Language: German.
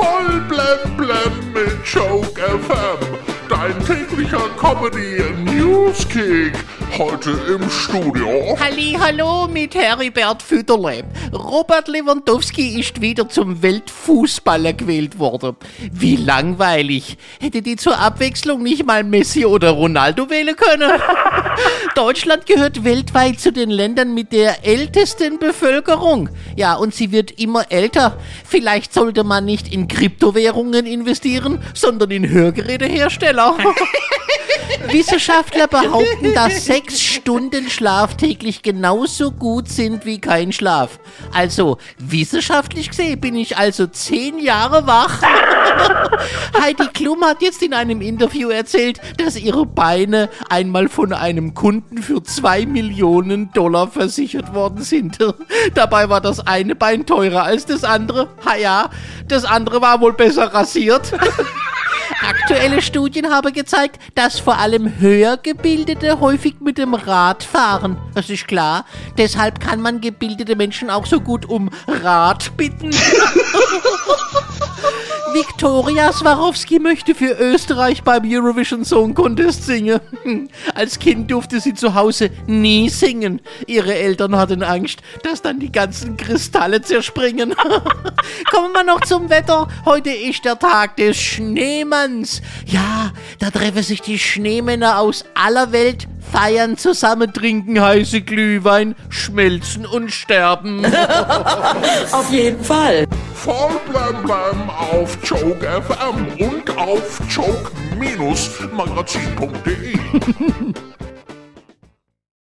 Voll blem blem mit Joke FM. Dein täglicher Comedy Newskick. Heute im Studio. Halli, hallo mit Heribert Fütterle. Robert Lewandowski ist wieder zum Weltfußballer gewählt worden. Wie langweilig. Hätte die zur Abwechslung nicht mal Messi oder Ronaldo wählen können? Deutschland gehört weltweit zu den Ländern mit der ältesten Bevölkerung. Ja, und sie wird immer älter. Vielleicht sollte man nicht in Kryptowährungen investieren, sondern in Hörgerätehersteller. Wissenschaftler behaupten, dass sechs Stunden Schlaf täglich genauso gut sind wie kein Schlaf. Also, wissenschaftlich gesehen bin ich also zehn Jahre wach. Heidi Klum hat jetzt in einem Interview erzählt, dass ihre Beine einmal von einem Kunden für zwei Millionen Dollar versichert worden sind. Dabei war das eine Bein teurer als das andere. Ha ja, das andere war wohl besser rasiert. Aktuelle Studien haben gezeigt, dass vor allem Höhergebildete häufig mit dem Rad fahren. Das ist klar. Deshalb kann man gebildete Menschen auch so gut um Rat bitten. Viktoria Swarovski möchte für Österreich beim Eurovision Song Contest singen. Als Kind durfte sie zu Hause nie singen. Ihre Eltern hatten Angst, dass dann die ganzen Kristalle zerspringen. Kommen wir noch zum Wetter. Heute ist der Tag des Schneemanns. Ja, da treffen sich die Schneemänner aus aller Welt, feiern zusammen, trinken heiße Glühwein, schmelzen und sterben. Auf jeden Fall. Voll blem blem auf Joke FM und auf joke-magazin.de.